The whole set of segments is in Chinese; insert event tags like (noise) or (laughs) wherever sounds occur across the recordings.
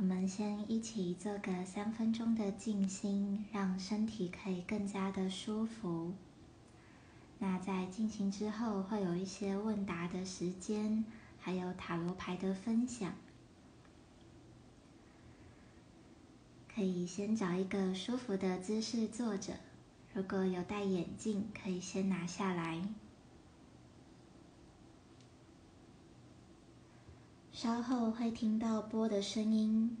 我们先一起做个三分钟的静心，让身体可以更加的舒服。那在进行之后，会有一些问答的时间，还有塔罗牌的分享。可以先找一个舒服的姿势坐着，如果有戴眼镜，可以先拿下来。稍后会听到波的声音，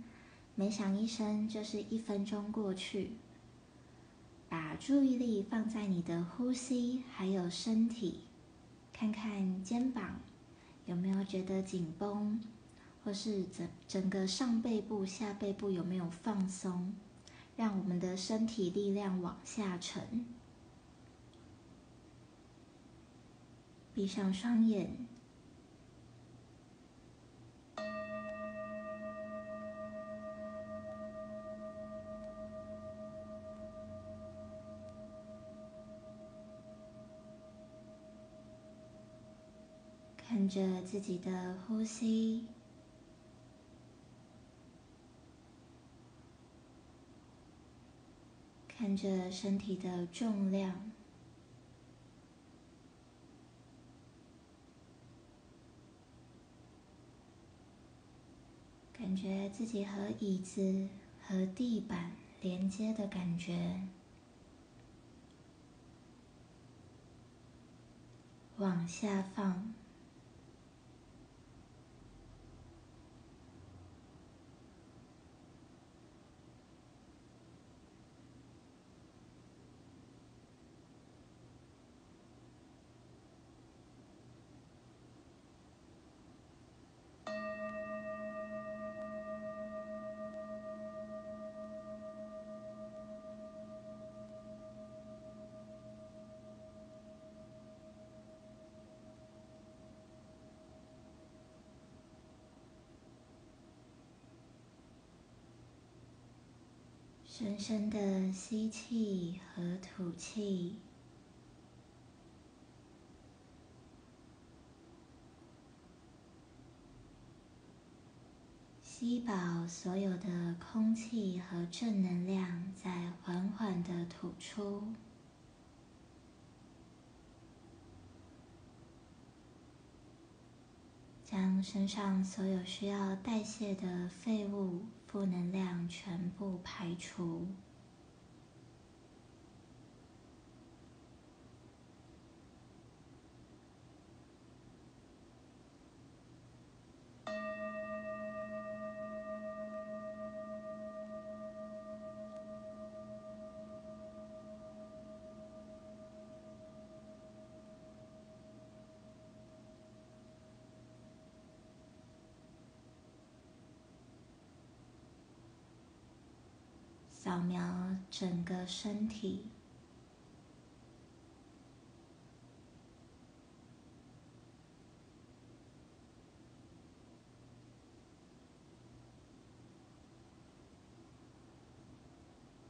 每响一声就是一分钟过去。把注意力放在你的呼吸，还有身体，看看肩膀有没有觉得紧绷，或是整整个上背部、下背部有没有放松，让我们的身体力量往下沉。闭上双眼。看着自己的呼吸，看着身体的重量，感觉自己和椅子和地板连接的感觉，往下放。深深的吸气和吐气，吸饱所有的空气和正能量，再缓缓的吐出。将身上所有需要代谢的废物、负能量全部排除。扫描整个身体，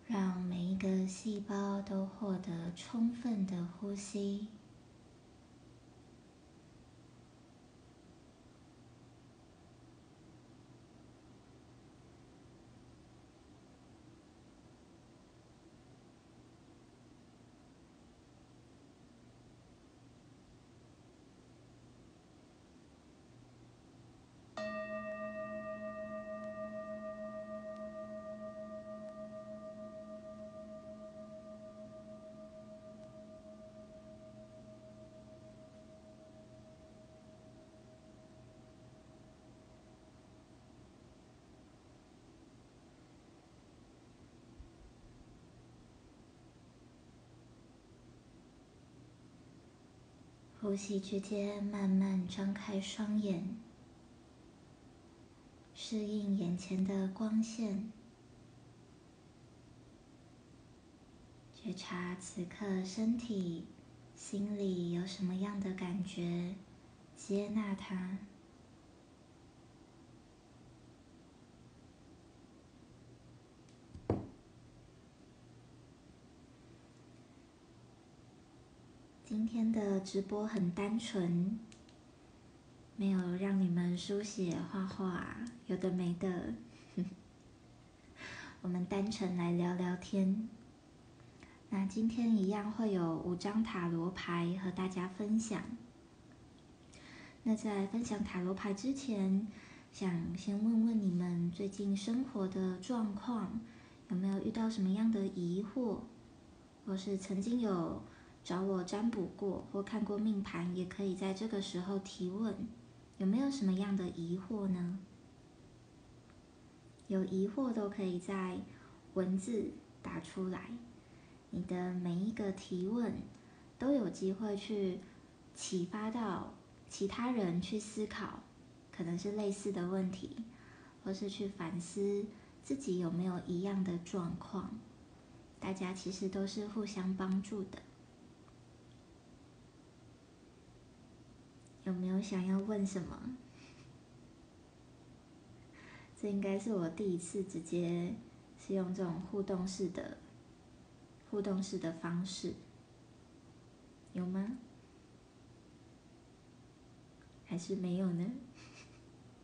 让每一个细胞都获得充分的呼吸。呼吸之间，慢慢张开双眼，适应眼前的光线，觉察此刻身体、心里有什么样的感觉，接纳它。今天的直播很单纯，没有让你们书写、画画，有的没的。(laughs) 我们单纯来聊聊天。那今天一样会有五张塔罗牌和大家分享。那在分享塔罗牌之前，想先问问你们最近生活的状况，有没有遇到什么样的疑惑，或是曾经有找我占卜过或看过命盘，也可以在这个时候提问，有没有什么样的疑惑呢？有疑惑都可以在文字打出来，你的每一个提问都有机会去启发到。其他人去思考，可能是类似的问题，或是去反思自己有没有一样的状况。大家其实都是互相帮助的。有没有想要问什么？这应该是我第一次直接是用这种互动式的、互动式的方式，有吗？还是没有呢？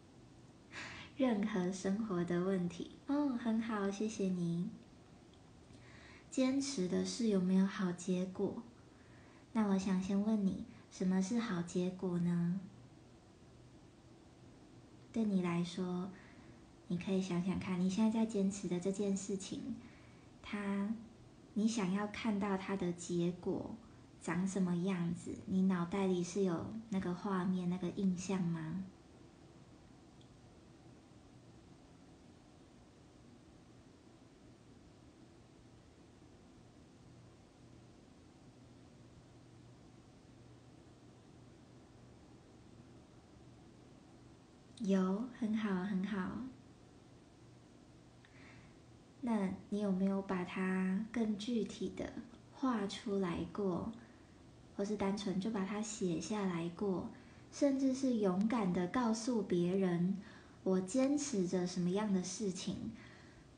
(laughs) 任何生活的问题哦，很好，谢谢你。坚持的事有没有好结果？那我想先问你，什么是好结果呢？对你来说，你可以想想看，你现在在坚持的这件事情，它，你想要看到它的结果。长什么样子？你脑袋里是有那个画面、那个印象吗？有，很好，很好。那你有没有把它更具体的画出来过？或是单纯就把它写下来过，甚至是勇敢的告诉别人，我坚持着什么样的事情，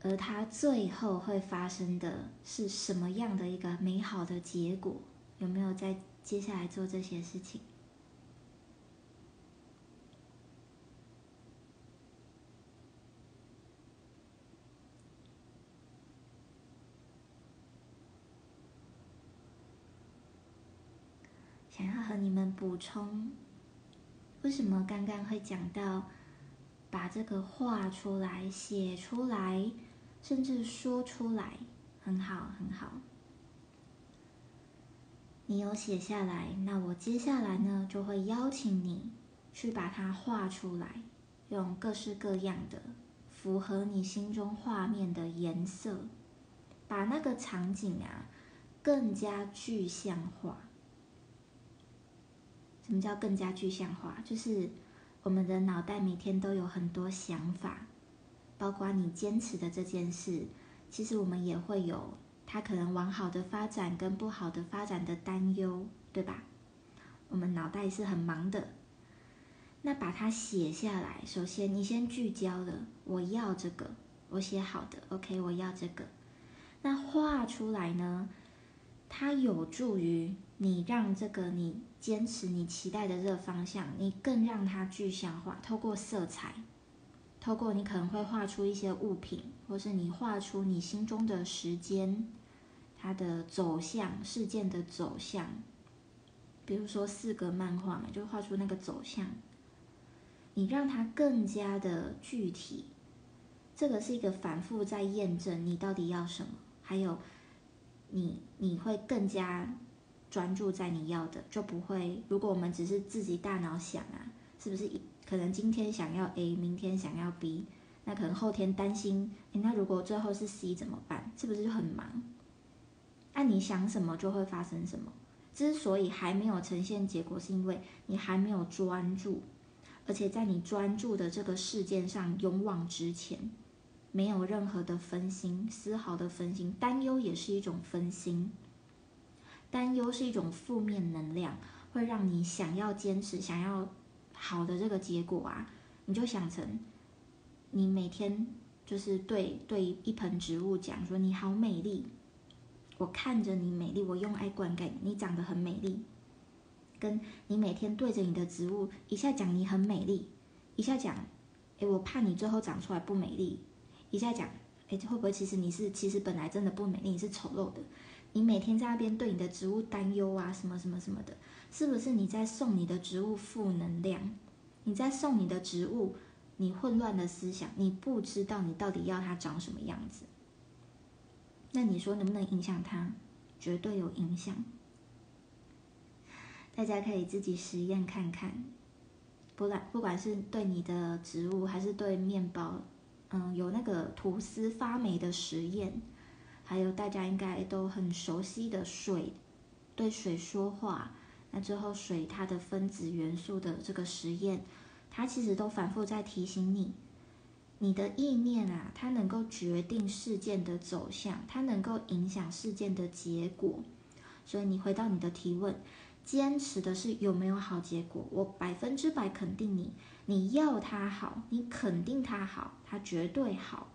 而它最后会发生的是什么样的一个美好的结果？有没有在接下来做这些事情？想要和你们补充，为什么刚刚会讲到把这个画出来、写出来，甚至说出来，很好，很好。你有写下来，那我接下来呢就会邀请你去把它画出来，用各式各样的符合你心中画面的颜色，把那个场景啊更加具象化。什么叫更加具象化？就是我们的脑袋每天都有很多想法，包括你坚持的这件事，其实我们也会有它可能往好的发展跟不好的发展的担忧，对吧？我们脑袋是很忙的。那把它写下来，首先你先聚焦了，我要这个，我写好的，OK，我要这个。那画出来呢？它有助于你让这个你。坚持你期待的这个方向，你更让它具象化。透过色彩，透过你可能会画出一些物品，或是你画出你心中的时间，它的走向，事件的走向。比如说四格漫画嘛，就画出那个走向。你让它更加的具体，这个是一个反复在验证你到底要什么，还有你你会更加。专注在你要的，就不会。如果我们只是自己大脑想啊，是不是可能今天想要 A，明天想要 B，那可能后天担心，那如果最后是 C 怎么办？是不是就很忙？那你想什么就会发生什么。之所以还没有呈现结果，是因为你还没有专注，而且在你专注的这个事件上勇往直前，没有任何的分心，丝毫的分心，担忧也是一种分心。担忧是一种负面能量，会让你想要坚持、想要好的这个结果啊，你就想成，你每天就是对对一盆植物讲说你好美丽，我看着你美丽，我用爱灌溉你，你长得很美丽。跟你每天对着你的植物，一下讲你很美丽，一下讲，哎，我怕你最后长出来不美丽，一下讲，哎，会不会其实你是其实本来真的不美丽，你是丑陋的？你每天在那边对你的植物担忧啊，什么什么什么的，是不是你在送你的植物负能量？你在送你的植物你混乱的思想，你不知道你到底要它长什么样子？那你说能不能影响它？绝对有影响。大家可以自己实验看看，不然不管是对你的植物还是对面包，嗯，有那个吐司发霉的实验。还有大家应该都很熟悉的水，对水说话，那最后水它的分子元素的这个实验，它其实都反复在提醒你，你的意念啊，它能够决定事件的走向，它能够影响事件的结果。所以你回到你的提问，坚持的是有没有好结果？我百分之百肯定你，你要它好，你肯定它好，它绝对好。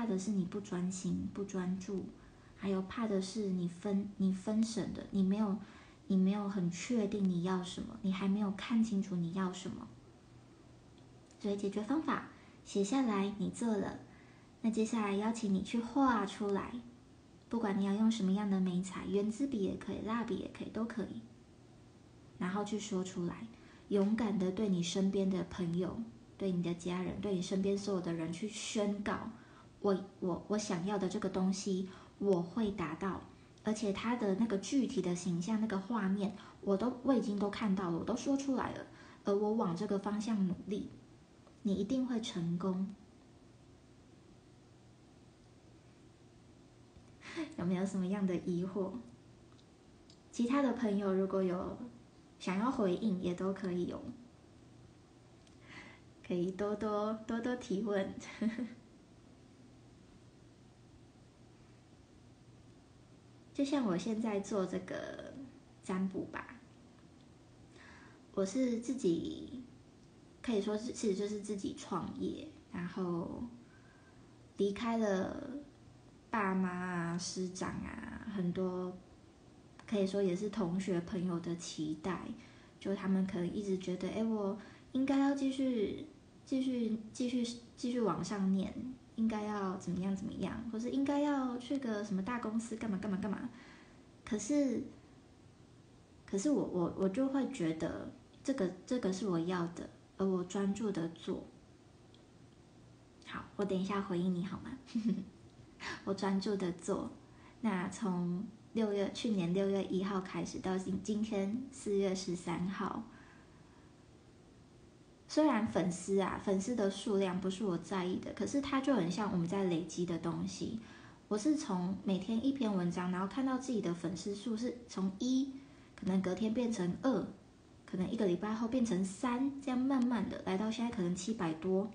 怕的是你不专心、不专注，还有怕的是你分、你分神的，你没有、你没有很确定你要什么，你还没有看清楚你要什么。所以解决方法写下来，你做了，那接下来邀请你去画出来，不管你要用什么样的眉彩，圆珠笔也可以，蜡笔也可以，都可以。然后去说出来，勇敢的对你身边的朋友、对你的家人、对你身边所有的人去宣告。我我我想要的这个东西，我会达到，而且它的那个具体的形象、那个画面，我都我已经都看到了，我都说出来了。而我往这个方向努力，你一定会成功。(laughs) 有没有什么样的疑惑？其他的朋友如果有想要回应，也都可以有，可以多多多多提问。呵 (laughs) 呵就像我现在做这个占卜吧，我是自己可以说是其实就是自己创业，然后离开了爸妈啊、师长啊，很多可以说也是同学朋友的期待，就他们可能一直觉得，哎，我应该要继续、继续、继续、继续往上念。应该要怎么样怎么样，或是应该要去个什么大公司干嘛干嘛干嘛？可是，可是我我我就会觉得这个这个是我要的，而我专注的做。好，我等一下回应你好吗？(laughs) 我专注的做。那从六月去年六月一号开始到今今天四月十三号。虽然粉丝啊，粉丝的数量不是我在意的，可是它就很像我们在累积的东西。我是从每天一篇文章，然后看到自己的粉丝数是从一，可能隔天变成二，可能一个礼拜后变成三，这样慢慢的来到现在可能七百多。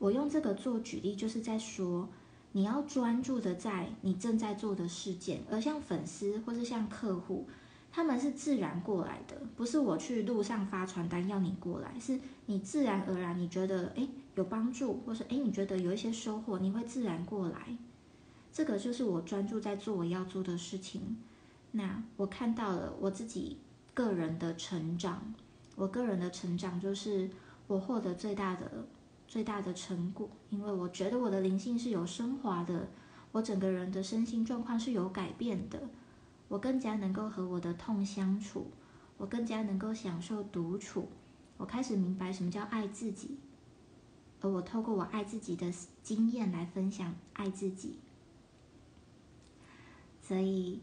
我用这个做举例，就是在说，你要专注的在你正在做的事件，而像粉丝或是像客户。他们是自然过来的，不是我去路上发传单要你过来，是你自然而然你觉得诶有帮助，或是诶你觉得有一些收获，你会自然过来。这个就是我专注在做我要做的事情。那我看到了我自己个人的成长，我个人的成长就是我获得最大的最大的成果，因为我觉得我的灵性是有升华的，我整个人的身心状况是有改变的。我更加能够和我的痛相处，我更加能够享受独处，我开始明白什么叫爱自己，而我透过我爱自己的经验来分享爱自己。所以，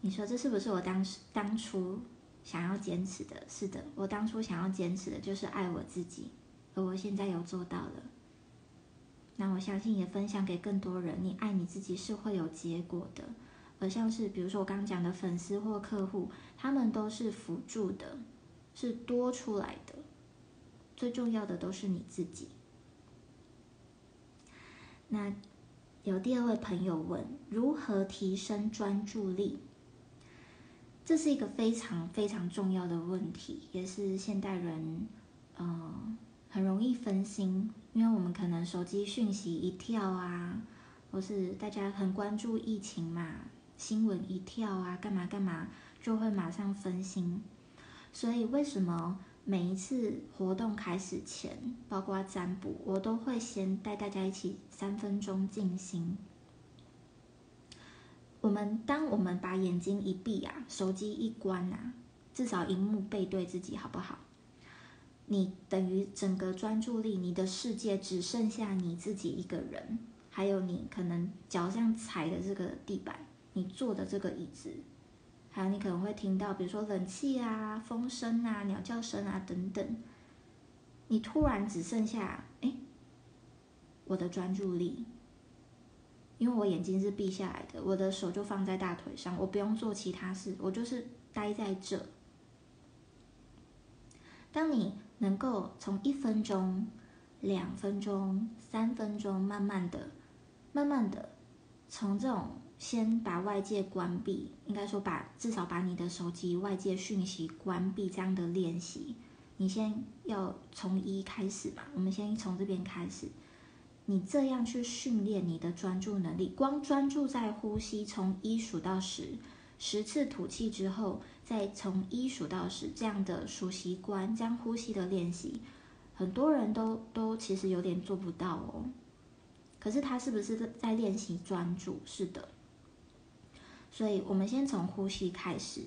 你说这是不是我当时当初想要坚持的？是的，我当初想要坚持的就是爱我自己，而我现在有做到了。那我相信也分享给更多人，你爱你自己是会有结果的。而像是比如说我刚刚讲的粉丝或客户，他们都是辅助的，是多出来的。最重要的都是你自己。那有第二位朋友问：如何提升专注力？这是一个非常非常重要的问题，也是现代人嗯很容易分心，因为我们可能手机讯息一跳啊，或是大家很关注疫情嘛。新闻一跳啊，干嘛干嘛，就会马上分心。所以为什么每一次活动开始前，包括占卜，我都会先带大家一起三分钟静心。我们当我们把眼睛一闭啊，手机一关啊，至少荧幕背对自己，好不好？你等于整个专注力，你的世界只剩下你自己一个人，还有你可能脚上踩的这个地板，你坐的这个椅子，还有你可能会听到，比如说冷气啊、风声啊、鸟叫声啊等等。你突然只剩下，哎，我的专注力，因为我眼睛是闭下来的，我的手就放在大腿上，我不用做其他事，我就是待在这。当你。能够从一分钟、两分钟、三分钟，慢慢的、慢慢的，从这种先把外界关闭，应该说把至少把你的手机外界讯息关闭这样的练习，你先要从一开始嘛，我们先从这边开始，你这样去训练你的专注能力，光专注在呼吸，从一数到十。十次吐气之后，再从一数到十，这样的数习惯，这样呼吸的练习，很多人都都其实有点做不到哦。可是他是不是在练习专注？是的。所以我们先从呼吸开始，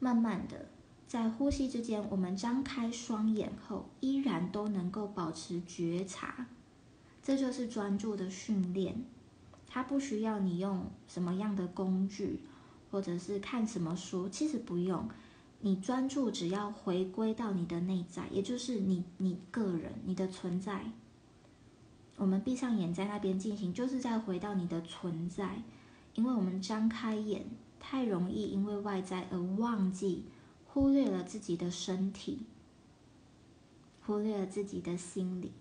慢慢的在呼吸之间，我们张开双眼后，依然都能够保持觉察，这就是专注的训练。它不需要你用什么样的工具。或者是看什么书，其实不用，你专注，只要回归到你的内在，也就是你你个人你的存在。我们闭上眼在那边进行，就是在回到你的存在，因为我们张开眼太容易因为外在而忘记，忽略了自己的身体，忽略了自己的心理。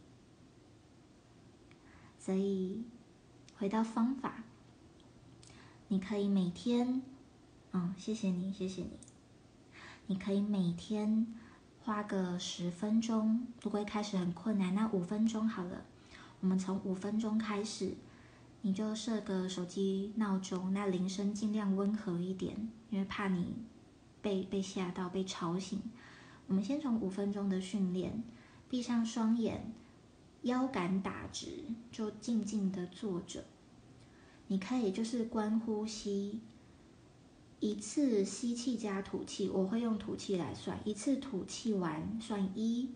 所以回到方法，你可以每天。嗯，谢谢你，谢谢你。你可以每天花个十分钟，如果一开始很困难，那五分钟好了。我们从五分钟开始，你就设个手机闹钟，那铃声尽量温和一点，因为怕你被被吓到、被吵醒。我们先从五分钟的训练，闭上双眼，腰杆打直，就静静的坐着。你可以就是观呼吸。一次吸气加吐气，我会用吐气来算。一次吐气完算一，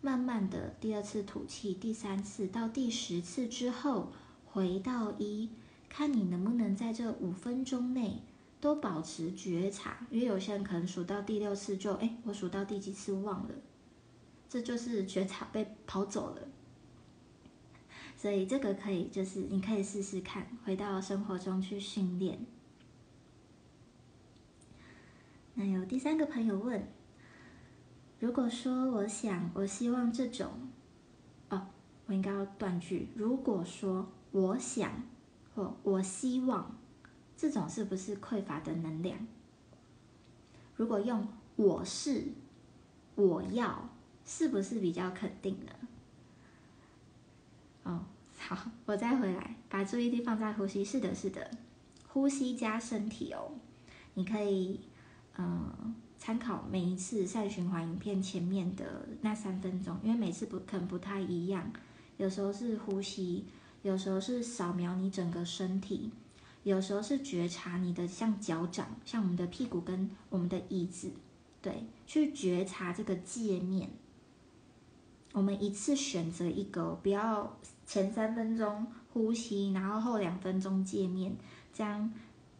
慢慢的第二次吐气，第三次到第十次之后回到一，看你能不能在这五分钟内都保持觉察。因为有些人可能数到第六次就哎，我数到第几次忘了，这就是觉察被跑走了。所以这个可以就是你可以试试看，回到生活中去训练。那有第三个朋友问：如果说我想，我希望这种，哦，我应该要断句。如果说我想或我希望，这种是不是匮乏的能量？如果用我是，我要，是不是比较肯定呢？哦，好，我再回来，把注意力放在呼吸。是的，是的，呼吸加身体哦，你可以。嗯，参考每一次善循环影片前面的那三分钟，因为每次不可能不太一样，有时候是呼吸，有时候是扫描你整个身体，有时候是觉察你的像脚掌，像我们的屁股跟我们的椅子，对，去觉察这个界面。我们一次选择一个，不要前三分钟呼吸，然后后两分钟界面，这样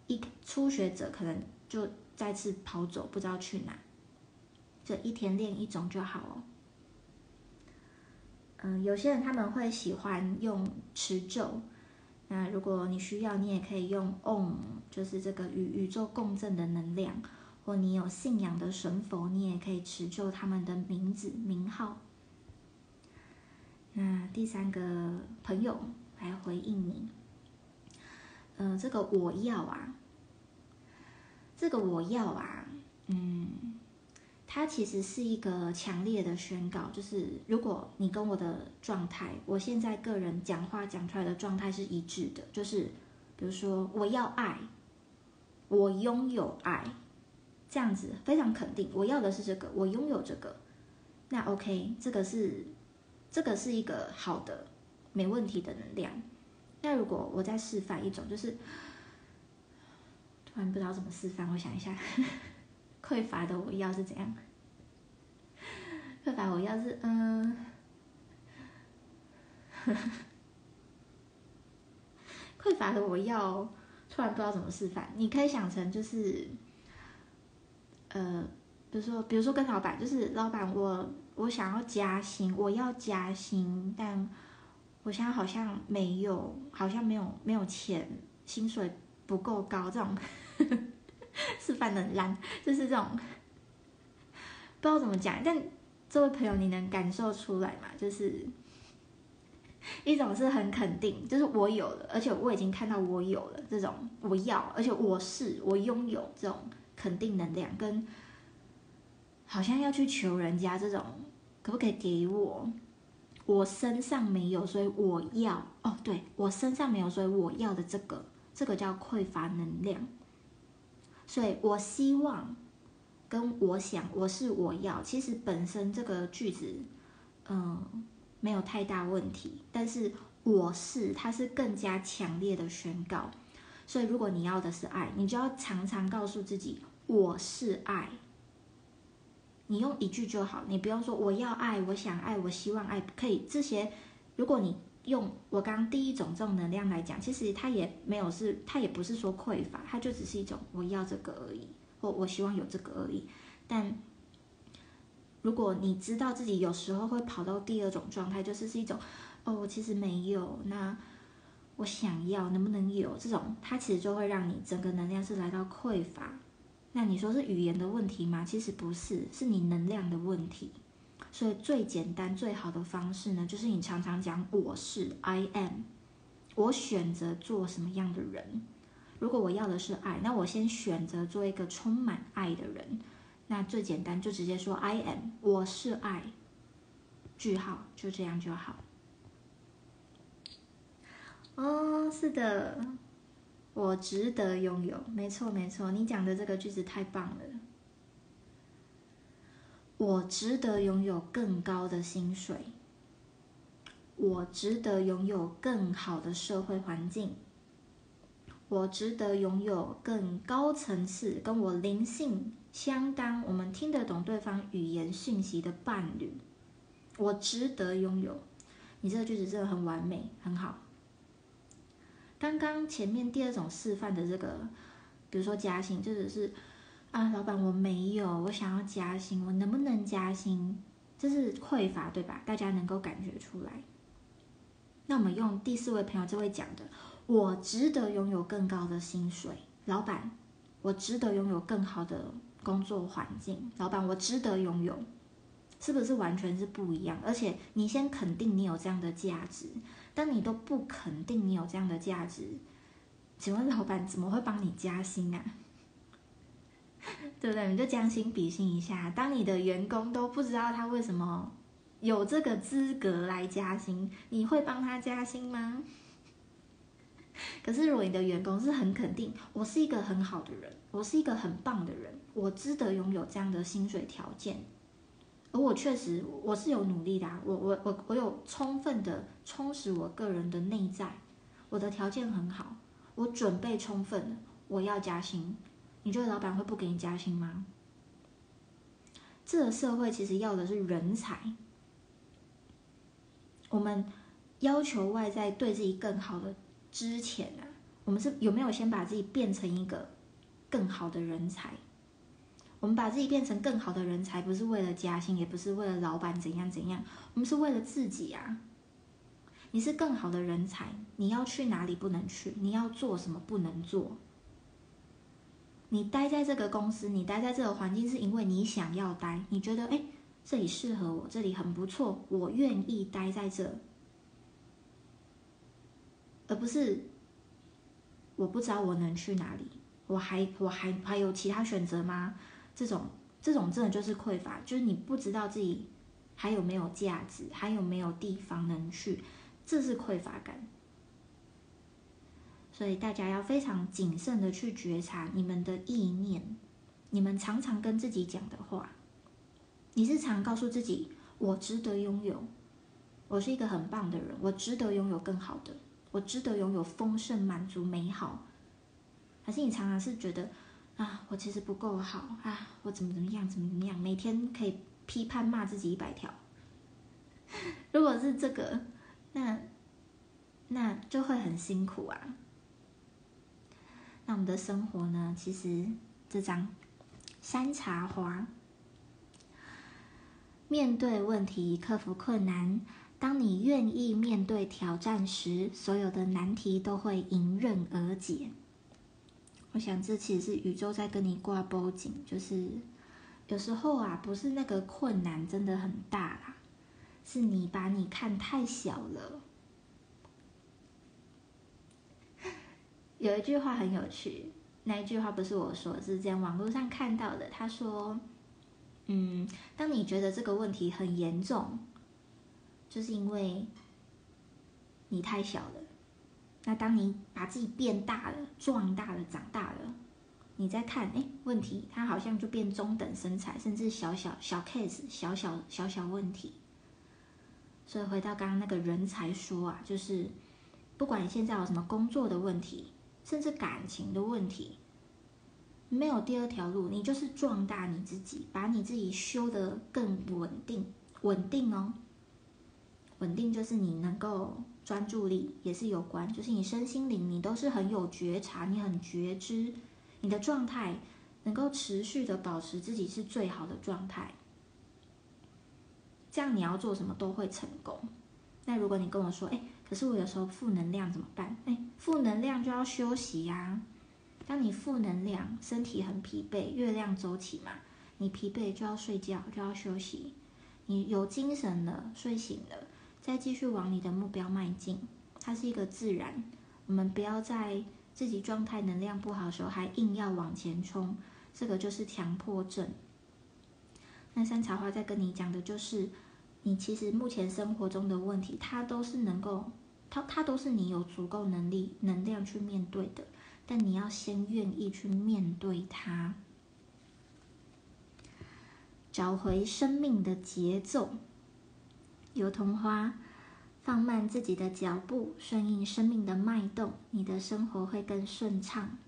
一初学者可能就。再次跑走，不知道去哪。这一天练一种就好哦。嗯，有些人他们会喜欢用持咒，那如果你需要，你也可以用 Om，就是这个与宇宙共振的能量。或你有信仰的神佛，你也可以持咒他们的名字名号。那第三个朋友来回应你，嗯，这个我要啊。这个我要啊，嗯，它其实是一个强烈的宣告，就是如果你跟我的状态，我现在个人讲话讲出来的状态是一致的，就是比如说我要爱，我拥有爱，这样子非常肯定，我要的是这个，我拥有这个，那 OK，这个是这个是一个好的、没问题的能量。那如果我再示范一种，就是突然不知道怎么示范，我想一下，匮乏的我要是怎样？匮乏我要是嗯，匮乏的我要突然不知道怎么示范，你可以想成就是，呃。比如说，比如说跟老板，就是老板，我我想要加薪，我要加薪，但我现在好像没有，好像没有没有钱，薪水不够高，这种 (laughs) 示范的烂，就是这种不知道怎么讲。但这位朋友，你能感受出来吗？就是一种是很肯定，就是我有了，而且我已经看到我有了这种我要，而且我是我拥有这种肯定能量跟。好像要去求人家这种，可不可以给我？我身上没有，所以我要哦。对我身上没有，所以我要的这个，这个叫匮乏能量。所以我希望跟我想，我是我要，其实本身这个句子，嗯，没有太大问题。但是我是，它是更加强烈的宣告。所以如果你要的是爱，你就要常常告诉自己，我是爱。你用一句就好，你不用说我要爱，我想爱，我希望爱，可以这些。如果你用我刚第一种这种能量来讲，其实它也没有是，它也不是说匮乏，它就只是一种我要这个而已，或我希望有这个而已。但如果你知道自己有时候会跑到第二种状态，就是是一种哦，我其实没有，那我想要能不能有这种，它其实就会让你整个能量是来到匮乏。那你说是语言的问题吗？其实不是，是你能量的问题。所以最简单、最好的方式呢，就是你常常讲“我是 I am”，我选择做什么样的人。如果我要的是爱，那我先选择做一个充满爱的人。那最简单就直接说 “I am”，我是爱。句号，就这样就好。哦，是的。我值得拥有，没错没错，你讲的这个句子太棒了。我值得拥有更高的薪水，我值得拥有更好的社会环境，我值得拥有更高层次、跟我灵性相当、我们听得懂对方语言讯息的伴侣，我值得拥有。你这个句子真的很完美，很好。刚刚前面第二种示范的这个，比如说加薪，就只是啊，老板我没有，我想要加薪，我能不能加薪？这是匮乏，对吧？大家能够感觉出来。那我们用第四位朋友这位讲的，我值得拥有更高的薪水，老板，我值得拥有更好的工作环境，老板，我值得拥有，是不是完全是不一样？而且你先肯定你有这样的价值。但你都不肯定你有这样的价值，请问老板怎么会帮你加薪啊？(laughs) 对不对？你就将心比心一下，当你的员工都不知道他为什么有这个资格来加薪，你会帮他加薪吗？(laughs) 可是如果你的员工是很肯定，我是一个很好的人，我是一个很棒的人，我值得拥有这样的薪水条件。而我确实我是有努力的，我我我我有充分的充实我个人的内在，我的条件很好，我准备充分，我要加薪，你觉得老板会不给你加薪吗？这个社会其实要的是人才，我们要求外在对自己更好的之前啊，我们是有没有先把自己变成一个更好的人才？我们把自己变成更好的人才，不是为了加薪，也不是为了老板怎样怎样，我们是为了自己啊！你是更好的人才，你要去哪里不能去？你要做什么不能做？你待在这个公司，你待在这个环境，是因为你想要待，你觉得哎，这里适合我，这里很不错，我愿意待在这，而不是我不知道我能去哪里，我还我还还有其他选择吗？这种这种真的就是匮乏，就是你不知道自己还有没有价值，还有没有地方能去，这是匮乏感。所以大家要非常谨慎的去觉察你们的意念，你们常常跟自己讲的话。你是常告诉自己我值得拥有，我是一个很棒的人，我值得拥有更好的，我值得拥有丰盛、满足、美好。还是你常常是觉得啊，我其实不够好啊，我怎么怎么样，怎么怎么样，每天可以批判骂自己一百条。(laughs) 如果是这个，那那就会很辛苦啊。那我们的生活呢？其实这张山茶花，面对问题，克服困难。当你愿意面对挑战时，所有的难题都会迎刃而解。我想，这其实是宇宙在跟你挂波景，就是有时候啊，不是那个困难真的很大啦。是你把你看太小了。有一句话很有趣，那一句话不是我说，是在网络上看到的。他说：“嗯，当你觉得这个问题很严重，就是因为你太小了。那当你把自己变大了、壮大了、长大了，你再看，哎，问题它好像就变中等身材，甚至小小小 case、小小小小问题。”所以回到刚刚那个人才说啊，就是不管你现在有什么工作的问题，甚至感情的问题，没有第二条路，你就是壮大你自己，把你自己修得更稳定，稳定哦。稳定就是你能够专注力也是有关，就是你身心灵你都是很有觉察，你很觉知，你的状态能够持续的保持自己是最好的状态。这样你要做什么都会成功。那如果你跟我说，哎，可是我有时候负能量怎么办？哎，负能量就要休息呀。当你负能量，身体很疲惫，月亮周期嘛，你疲惫就要睡觉，就要休息。你有精神了，睡醒了，再继续往你的目标迈进。它是一个自然，我们不要在自己状态能量不好的时候还硬要往前冲，这个就是强迫症。那山茶花在跟你讲的就是，你其实目前生活中的问题，它都是能够，它它都是你有足够能力、能量去面对的，但你要先愿意去面对它，找回生命的节奏。油桐花，放慢自己的脚步，顺应生命的脉动，你的生活会更顺畅。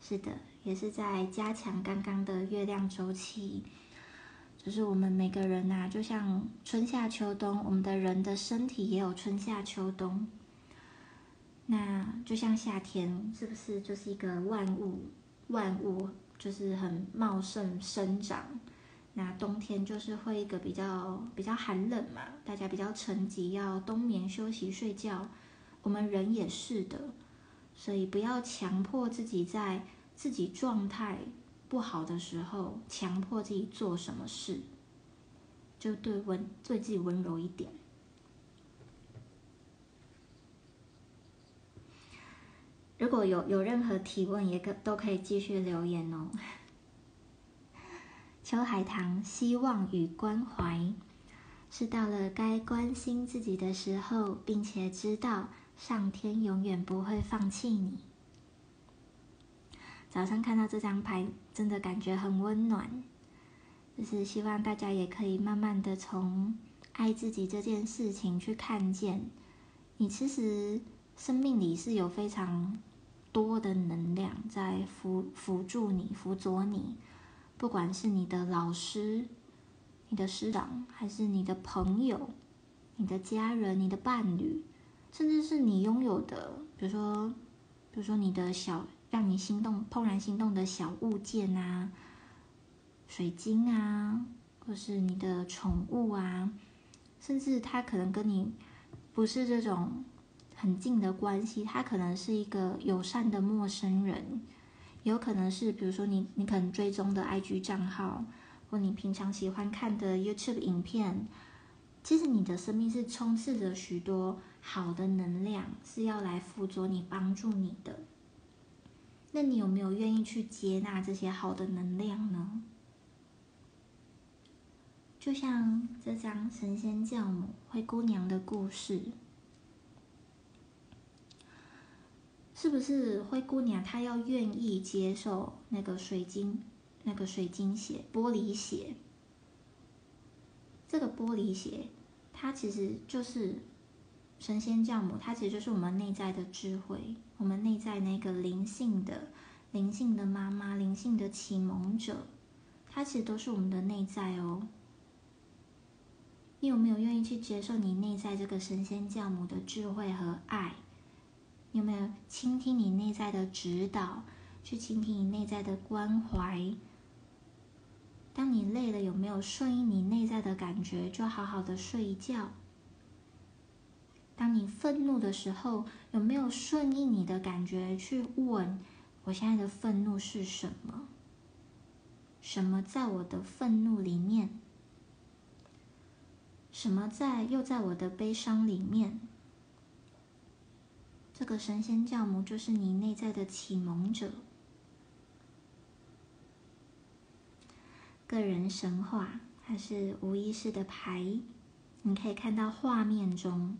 是的，也是在加强刚刚的月亮周期。就是我们每个人呐，就像春夏秋冬，我们的人的身体也有春夏秋冬。那就像夏天，是不是就是一个万物万物就是很茂盛生长？那冬天就是会一个比较比较寒冷嘛，大家比较沉寂，要冬眠休息睡觉。我们人也是的，所以不要强迫自己在自己状态。不好的时候，强迫自己做什么事，就对温对自己温柔一点。如果有有任何提问，也可都可以继续留言哦。(laughs) 秋海棠，希望与关怀，是到了该关心自己的时候，并且知道上天永远不会放弃你。早上看到这张牌，真的感觉很温暖。就是希望大家也可以慢慢的从爱自己这件事情去看见，你其实生命里是有非常多的能量在辅辅助你、辅佐你。不管是你的老师、你的师长，还是你的朋友、你的家人、你的伴侣，甚至是你拥有的，比如说，比如说你的小。让你心动、怦然心动的小物件啊，水晶啊，或是你的宠物啊，甚至他可能跟你不是这种很近的关系，他可能是一个友善的陌生人，有可能是比如说你你可能追踪的 IG 账号，或你平常喜欢看的 YouTube 影片，其实你的生命是充斥着许多好的能量，是要来辅佐你、帮助你的。那你有没有愿意去接纳这些好的能量呢？就像这张神仙教母灰姑娘的故事，是不是灰姑娘她要愿意接受那个水晶、那个水晶鞋、玻璃鞋？这个玻璃鞋，它其实就是神仙教母，它其实就是我们内在的智慧，我们内在那个灵性的、灵性的妈妈、灵性的启蒙者，它其实都是我们的内在哦。你有没有愿意去接受你内在这个神仙教母的智慧和爱？有没有倾听你内在的指导，去倾听你内在的关怀？当你累了，有没有顺应你内在的感觉，就好好的睡一觉？当你愤怒的时候，有没有顺应你的感觉去问：我现在的愤怒是什么？什么在我的愤怒里面？什么在又在我的悲伤里面？这个神仙教母就是你内在的启蒙者。个人神话，它是无意识的牌。你可以看到画面中，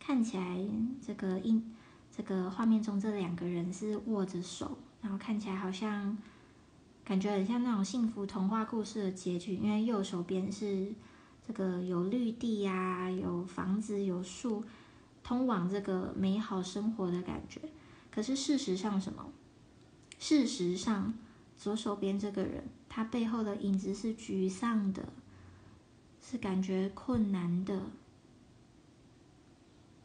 看起来这个印，这个画面中这两个人是握着手，然后看起来好像感觉很像那种幸福童话故事的结局。因为右手边是这个有绿地呀，有房子，有树，通往这个美好生活的感觉。可是事实上什么？事实上，左手边这个人。他背后的影子是沮丧的，是感觉困难的，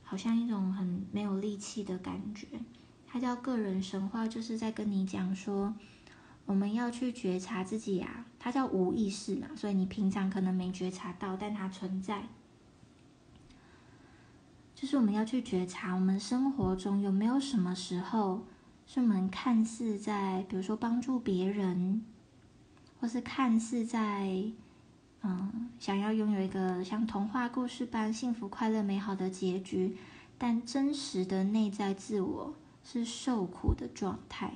好像一种很没有力气的感觉。他叫个人神话，就是在跟你讲说，我们要去觉察自己啊。他叫无意识嘛，所以你平常可能没觉察到，但它存在。就是我们要去觉察，我们生活中有没有什么时候，是我们看似在，比如说帮助别人。或是看似在，嗯，想要拥有一个像童话故事般幸福、快乐、美好的结局，但真实的内在自我是受苦的状态。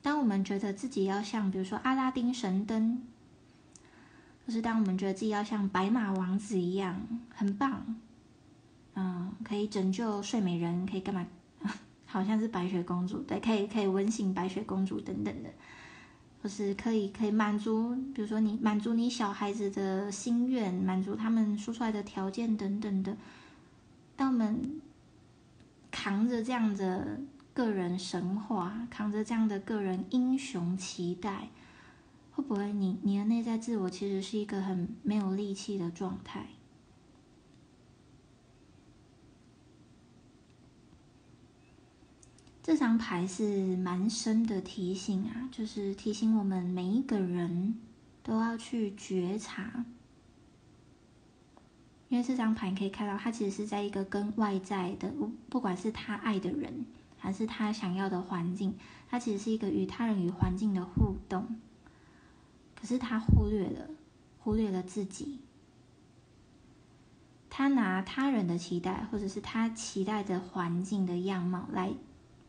当我们觉得自己要像，比如说阿拉丁神灯，或是当我们觉得自己要像白马王子一样很棒，嗯，可以拯救睡美人，可以干嘛？(laughs) 好像是白雪公主，对，可以可以温醒白雪公主等等的，或是可以可以满足，比如说你满足你小孩子的心愿，满足他们说出来的条件等等的。当我们扛着这样的个人神话，扛着这样的个人英雄期待，会不会你你的内在自我其实是一个很没有力气的状态？这张牌是蛮深的提醒啊，就是提醒我们每一个人都要去觉察，因为这张牌可以看到，它其实是在一个跟外在的，不管是他爱的人，还是他想要的环境，它其实是一个与他人与环境的互动，可是他忽略了，忽略了自己，他拿他人的期待，或者是他期待的环境的样貌来。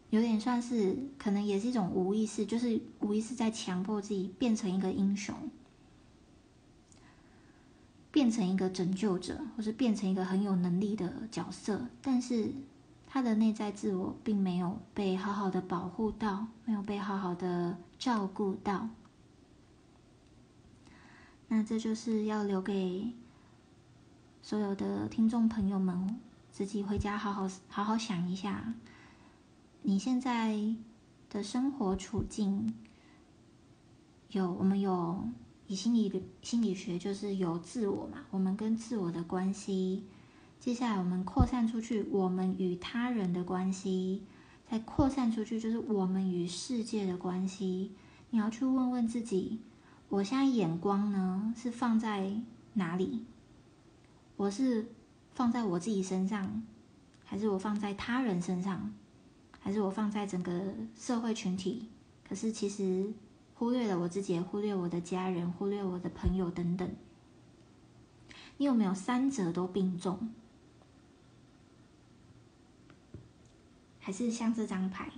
有点算是，可能也是一种无意识，就是无意识在强迫自己变成一个英雄，变成一个拯救者，或是变成一个很有能力的角色。但是他的内在自我并没有被好好的保护到，没有被好好的照顾到。那这就是要留给所有的听众朋友们，自己回家好好好好想一下。你现在的生活处境有我们有以心理心理学就是有自我嘛？我们跟自我的关系，接下来我们扩散出去，我们与他人的关系，再扩散出去就是我们与世界的关系。你要去问问自己，我现在眼光呢是放在哪里？我是放在我自己身上，还是我放在他人身上？还是我放在整个社会群体，可是其实忽略了我自己，忽略我的家人，忽略我的朋友等等。你有没有三者都并重？还是像这张牌？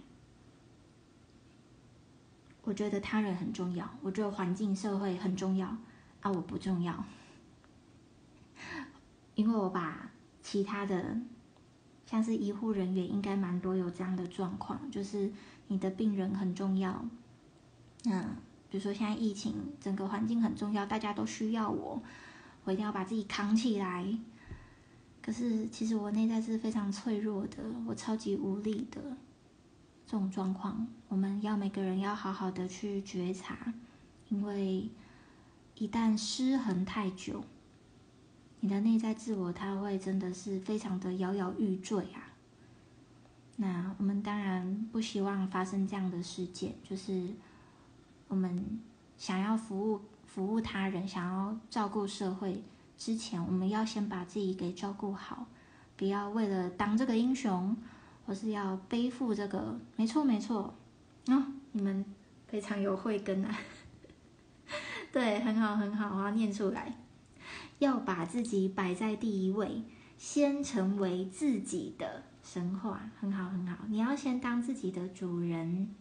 我觉得他人很重要，我觉得环境社会很重要啊，我不重要，因为我把其他的。像是医护人员应该蛮多有这样的状况，就是你的病人很重要，嗯，比如说现在疫情，整个环境很重要，大家都需要我，我一定要把自己扛起来。可是其实我内在是非常脆弱的，我超级无力的。这种状况，我们要每个人要好好的去觉察，因为一旦失衡太久，你的内在自我它会真的是非常的摇摇欲坠啊。那我们当然不希望发生这样的事件，就是我们想要服务服务他人，想要照顾社会之前，我们要先把自己给照顾好，不要为了当这个英雄，或是要背负这个。没错，没错，你们非常有慧根啊，(laughs) 对，很好，很好，我要念出来，要把自己摆在第一位，先成为自己的。神话很好很好，你要先当自己的主人，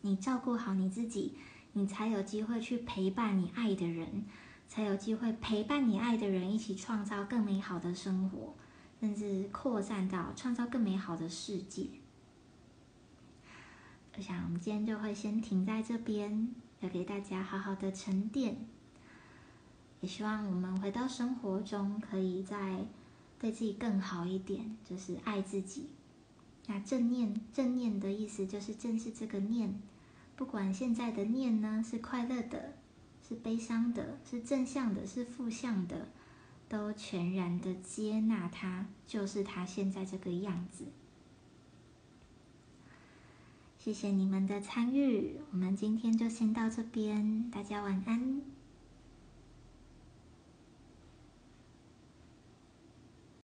你照顾好你自己，你才有机会去陪伴你爱的人，才有机会陪伴你爱的人一起创造更美好的生活，甚至扩散到创造更美好的世界。我想我们今天就会先停在这边，要给大家好好的沉淀，也希望我们回到生活中可以再。对自己更好一点，就是爱自己。那正念，正念的意思就是正视这个念，不管现在的念呢是快乐的，是悲伤的，是正向的，是负向的，都全然的接纳它，就是它现在这个样子。谢谢你们的参与，我们今天就先到这边，大家晚安。